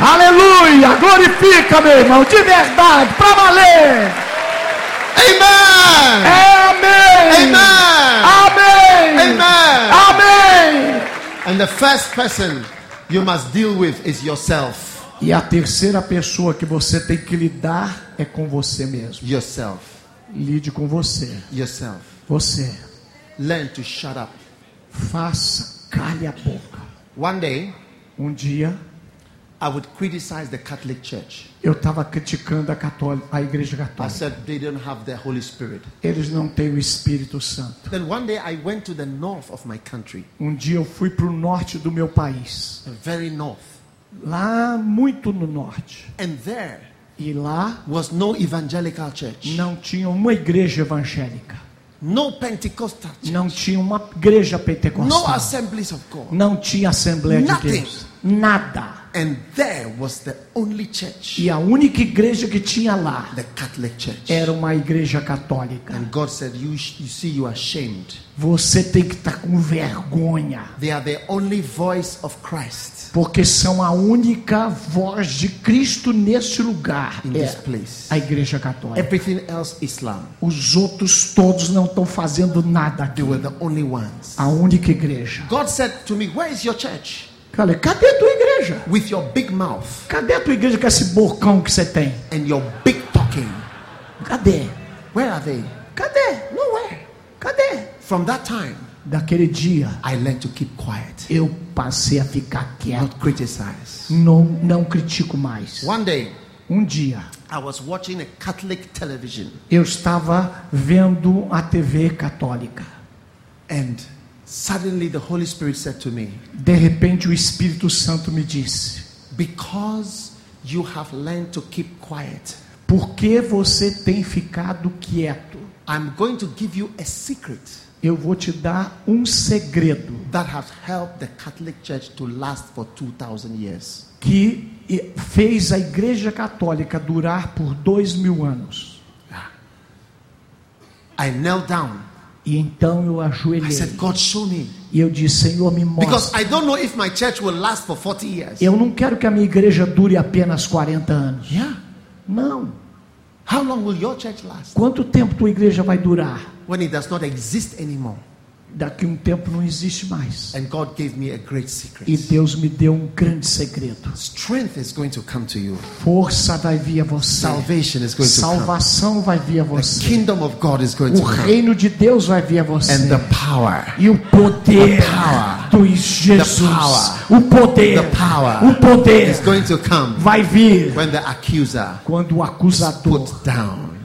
Aleluia. Glorifica, meu irmão, de verdade, para valer. Amen. É amém. Amen. Amém. Amen. Amém. And the first person you must deal with is yourself. E a terceira pessoa que você tem que lidar é com você mesmo. Yourself. Lide com você. Yourself. Você. Learn to shut up. Faça, cale a boca. One day, Um dia I would criticize the Catholic Church. eu estava criticando a, católica, a igreja I católica. said they don't have the Holy Spirit. Eles não têm o Espírito Santo. Then one day I went to the north of my country, Um dia eu fui para o norte do meu país, the very north, lá muito no norte. and there E lá was no evangelical church, não tinha uma igreja evangélica, não tinha uma igreja no pentecostal, assemblies of God. não tinha Assembleia de. Deus, nada. And there was the only church, E a única igreja que tinha lá the Catholic Church. era uma igreja católica. And God said, you, you see, you are ashamed. Você tem que estar com vergonha, They are the only voice of Christ porque são a única voz de Cristo neste lugar. in this É place. a igreja católica. Everything else, Islam. Os outros todos não estão fazendo nada aqui. They were the only ones. A única igreja. God said to me, Where is your church? Falei, cadê a tua igreja? With your big mouth Cadê a tua igreja com esse bocão que você tem? and your big talking. Cadê? Where are they? Cadê? Nowhere. Cadê? From that time, Daquele dia, I learned to keep quiet, eu passei a ficar quieto. not criticize. Não, não critico mais. One day, Um dia, I was watching a Catholic television eu estava vendo a TV católica. and suddenly the Holy Spirit said to me, De repente, o Espírito Santo me disse: Because you have learned to keep quiet, Por que você tem ficado quieto? I'm going to give you a secret Eu vou te dar um segredo that has helped the Catholic Church to last for 2,000 years. que fez a Igreja Católica durar por dois mil anos. I knelt down. E então eu I ajoelhei. said, God, show me. E eu disse: Senhor, me Because mostra. I don't know if my church will last for 40 years. Eu não quero que a minha igreja dure apenas 40 anos. Yeah. Não. How long will your church last? Quanto tempo tua igreja vai durar? When it does not exist anymore. Daqui um tempo não existe mais. And God gave me a great E. Deus me deu um grande segredo. Strength is going to come to you. Força vai vir a você. Salvation is going to come. Salvação vai vir a The você. kingdom of God is going O to come. reino de Deus vai vir a você. And the power. E o poder The power. do Jesus, power. o poder, The power o poder is going to come vai vir when the accuser quando o acusador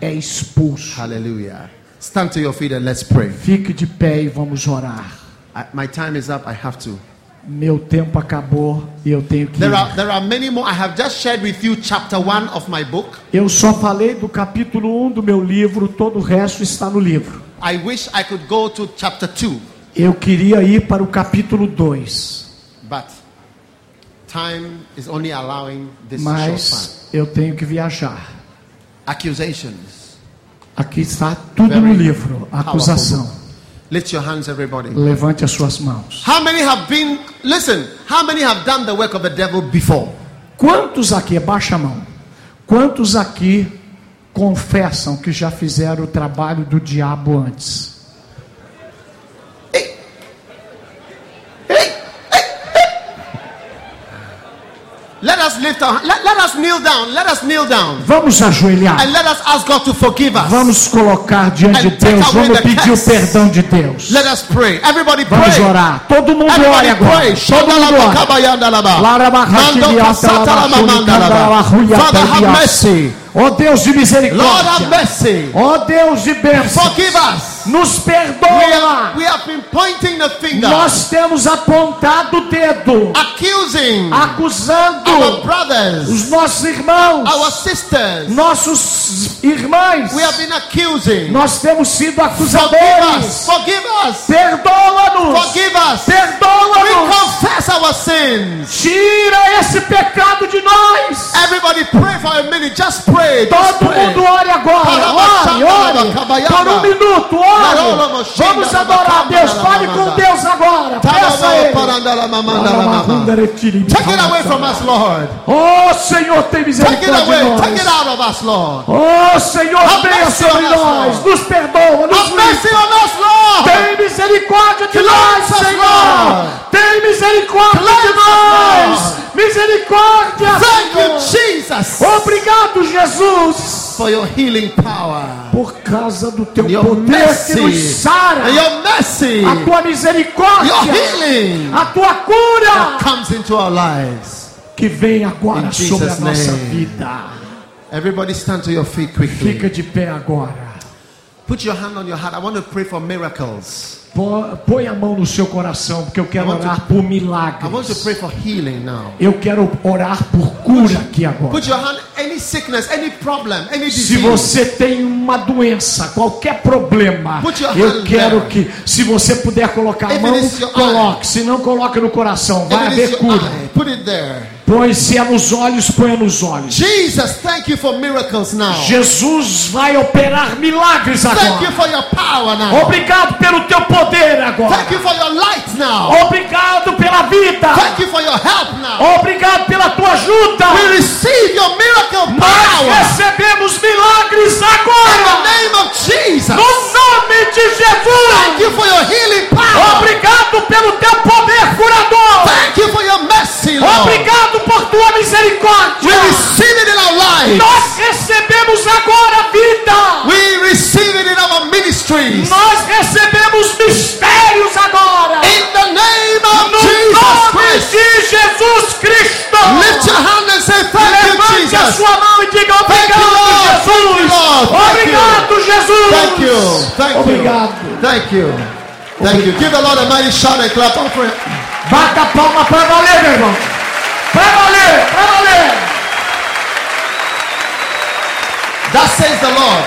é expulso. Hallelujah. Stand to your feet and let's pray. Fique de pé e vamos orar. I, my time is up. I have to. Meu tempo acabou e eu tenho que There are there are many more. I have just shared with you chapter one of my book. Eu só falei do capítulo 1 do meu livro, todo o resto está no livro. I wish I could go to chapter two, Eu queria ir para o capítulo 2, but time is only allowing this mas eu tenho que viajar. Accusations. Aqui está tudo no livro, a acusação. Lift your hands, everybody. Levante as suas mãos. How many have been? Listen. How many have done the work of the devil before? Quantos aqui, baixa a mão, quantos aqui confessam que já fizeram o trabalho do diabo antes? Let us lift our let, let us kneel down. Let us kneel down. Vamos ajoelhar. And let us ask God to forgive us. Vamos colocar diante de Deus. Vamos pedir o perdão de Deus. Let us pray. Everybody Vamos pray. orar. Todo mundo ore agora. pray. Todo mundo ore. Father, have mercy. Ó Deus de Lord, have misericórdia. mercy. Ó Deus de bênção. Forgive us. Nos We have, perdoa. we have been the finger, Nós temos apontado o dedo, accusing acusando our brothers, os nossos irmãos, our sisters. nossos irmãos. We have been accusing. Nós temos sido acusadores. Forgive. Perdoa-nos. Forgive us. We Perdoa-nos. confess our sins. Tira esse pecado de nós. Everybody pray for a minute. Just pray. Just Todo pray. mundo ore agora. Ore, ore. Por um minuto, ore. Vamos adorar a Deus. Fale com Deus agora. Peça a Ele. Take it away from us, Lord. Oh Senhor, tem Take it misericórdia away. Take it out of us, Lord. Oh Senhor, venha sobre nós. Nos perdoa, nos livra. Tem misericórdia de nós, Senhor. Tem misericórdia de nós. Misericórdia, Senhor. Obrigado, Jesus, for your healing power. por causa do teu Your poder mercy. que nos sara. Your mercy. A tua misericórdia, Your healing. a tua cura, Comes into our lives. que vem agora In Jesus' sobre a nossa name. vida. Everybody stand to your feet quickly. Fica de pé agora. Put your hand on your heart. I want to pray for miracles. Põe a mão no seu coração, porque eu quero to- orar por I want to milagres. pray for healing now. Eu quero orar por cura aqui agora. Put your hand, any sickness, any problem, any Se disease. você tem uma doença, qualquer problema, eu quero there. que, se você puder colocar a If mão, is your coloque. Se não, coloque no coração. Vai If is haver cura. eye, put it there. Põe se é nos olhos, põe nos olhos. Jesus, thank you for miracles now. Jesus vai operar milagres Thank you agora. for your power now. Obrigado pelo teu poder agora. Thank you for your light now. Obrigado pela vida. Thank you for your help now. Obrigado pela tua ajuda. We receive your miracle Nós power recebemos milagres in the agora. name of Jesus. No nome de Thank Jesus. you for your healing power. Obrigado pelo teu poder curador. Thank you for your mercy, Lord. Obrigado por tua We misericórdia. receive it in our lives. Nós recebemos agora vida. We receive it in our ministries. Nós recebemos mistérios agora. In the name of No Jesus nome Christ. de Jesus Cristo. Lift your hand and say, Thank you, Levante a Jesus. sua mão e diga obrigado, you, you, Jesus. Obrigado, Jesus. Thank you. Thank Obrigado. you. Thank you. Thank you. Give the Lord a mighty shout and clap offering. Bata a palma para valer, meu irmão. Para valer, para valer. That says the Lord.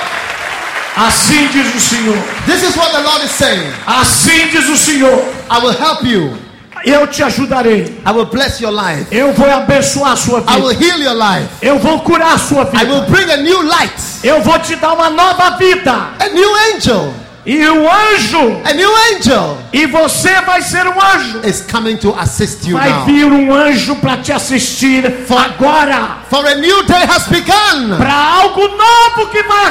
Assim diz o Senhor. This is what the Lord is saying. Assim diz o Senhor. I will help you. Eu te ajudarei. I will bless your life. Eu vou abençoar a sua I will vida. heal your life. Eu vou curar a sua I will vida. bring a new light. Eu vou te dar uma nova vida. A new angel. E o anjo, A new angel e você vai ser um anjo. is coming to assist you Vai now. vir um anjo para te assistir agora. For a new day has begun. Para algo novo que vai